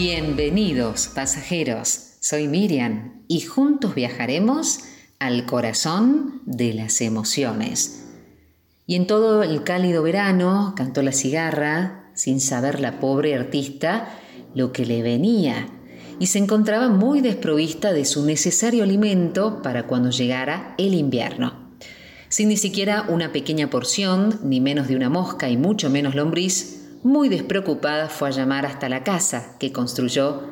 Bienvenidos pasajeros, soy Miriam y juntos viajaremos al corazón de las emociones. Y en todo el cálido verano cantó la cigarra, sin saber la pobre artista lo que le venía, y se encontraba muy desprovista de su necesario alimento para cuando llegara el invierno. Sin ni siquiera una pequeña porción, ni menos de una mosca y mucho menos lombriz, muy despreocupada fue a llamar hasta la casa que construyó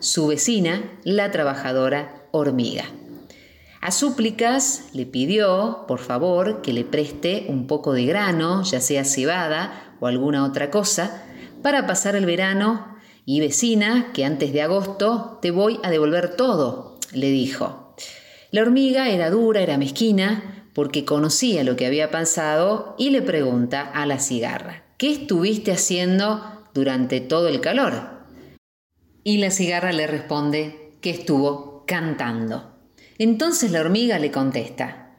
su vecina, la trabajadora hormiga. A súplicas le pidió, por favor, que le preste un poco de grano, ya sea cebada o alguna otra cosa, para pasar el verano y vecina, que antes de agosto te voy a devolver todo, le dijo. La hormiga era dura, era mezquina, porque conocía lo que había pasado y le pregunta a la cigarra, ¿qué estuviste haciendo durante todo el calor? Y la cigarra le responde que estuvo cantando. Entonces la hormiga le contesta,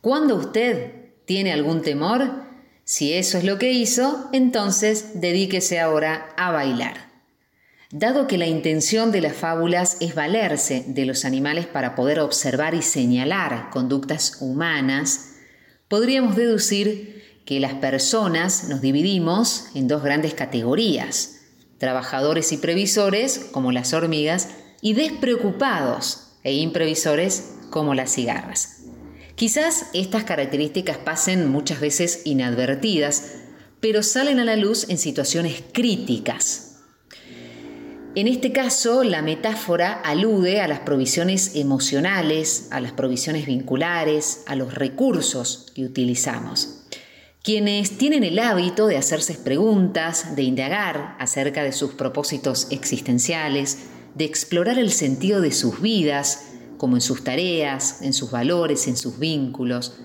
¿cuándo usted tiene algún temor? Si eso es lo que hizo, entonces dedíquese ahora a bailar. Dado que la intención de las fábulas es valerse de los animales para poder observar y señalar conductas humanas, podríamos deducir que las personas nos dividimos en dos grandes categorías, trabajadores y previsores, como las hormigas, y despreocupados e imprevisores, como las cigarras. Quizás estas características pasen muchas veces inadvertidas, pero salen a la luz en situaciones críticas, en este caso, la metáfora alude a las provisiones emocionales, a las provisiones vinculares, a los recursos que utilizamos. Quienes tienen el hábito de hacerse preguntas, de indagar acerca de sus propósitos existenciales, de explorar el sentido de sus vidas, como en sus tareas, en sus valores, en sus vínculos,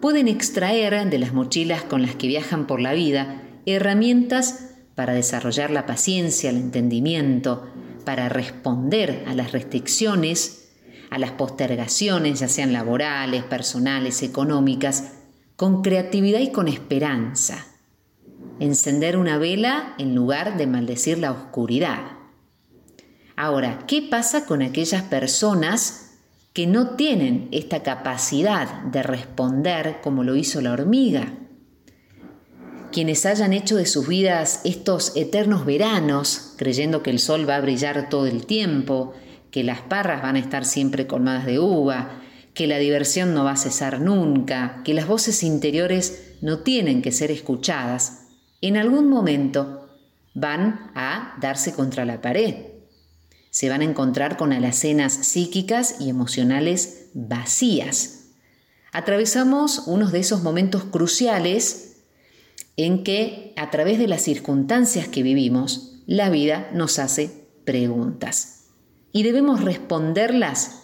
pueden extraer de las mochilas con las que viajan por la vida herramientas para desarrollar la paciencia, el entendimiento, para responder a las restricciones, a las postergaciones, ya sean laborales, personales, económicas, con creatividad y con esperanza. Encender una vela en lugar de maldecir la oscuridad. Ahora, ¿qué pasa con aquellas personas que no tienen esta capacidad de responder como lo hizo la hormiga? quienes hayan hecho de sus vidas estos eternos veranos, creyendo que el sol va a brillar todo el tiempo, que las parras van a estar siempre colmadas de uva, que la diversión no va a cesar nunca, que las voces interiores no tienen que ser escuchadas, en algún momento van a darse contra la pared. Se van a encontrar con alacenas psíquicas y emocionales vacías. Atravesamos unos de esos momentos cruciales en que a través de las circunstancias que vivimos, la vida nos hace preguntas. Y debemos responderlas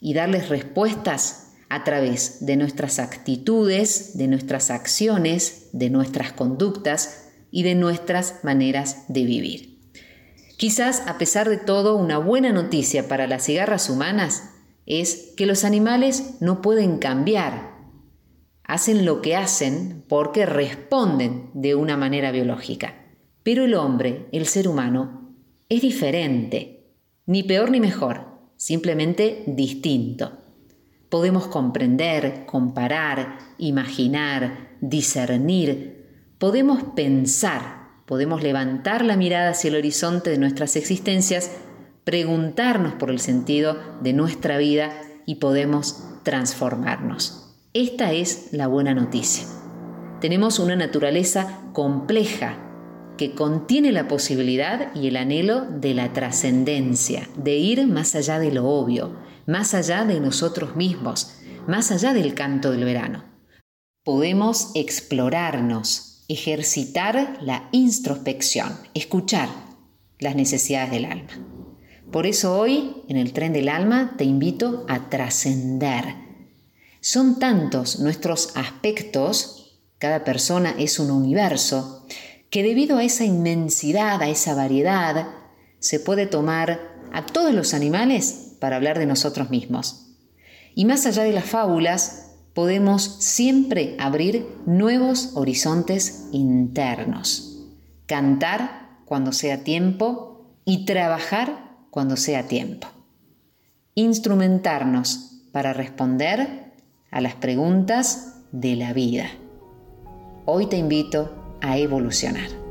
y darles respuestas a través de nuestras actitudes, de nuestras acciones, de nuestras conductas y de nuestras maneras de vivir. Quizás, a pesar de todo, una buena noticia para las cigarras humanas es que los animales no pueden cambiar hacen lo que hacen porque responden de una manera biológica. Pero el hombre, el ser humano, es diferente, ni peor ni mejor, simplemente distinto. Podemos comprender, comparar, imaginar, discernir, podemos pensar, podemos levantar la mirada hacia el horizonte de nuestras existencias, preguntarnos por el sentido de nuestra vida y podemos transformarnos. Esta es la buena noticia. Tenemos una naturaleza compleja que contiene la posibilidad y el anhelo de la trascendencia, de ir más allá de lo obvio, más allá de nosotros mismos, más allá del canto del verano. Podemos explorarnos, ejercitar la introspección, escuchar las necesidades del alma. Por eso hoy, en el tren del alma, te invito a trascender son tantos nuestros aspectos, cada persona es un universo, que debido a esa inmensidad, a esa variedad, se puede tomar a todos los animales para hablar de nosotros mismos. Y más allá de las fábulas, podemos siempre abrir nuevos horizontes internos. Cantar cuando sea tiempo y trabajar cuando sea tiempo. Instrumentarnos para responder a las preguntas de la vida. Hoy te invito a evolucionar.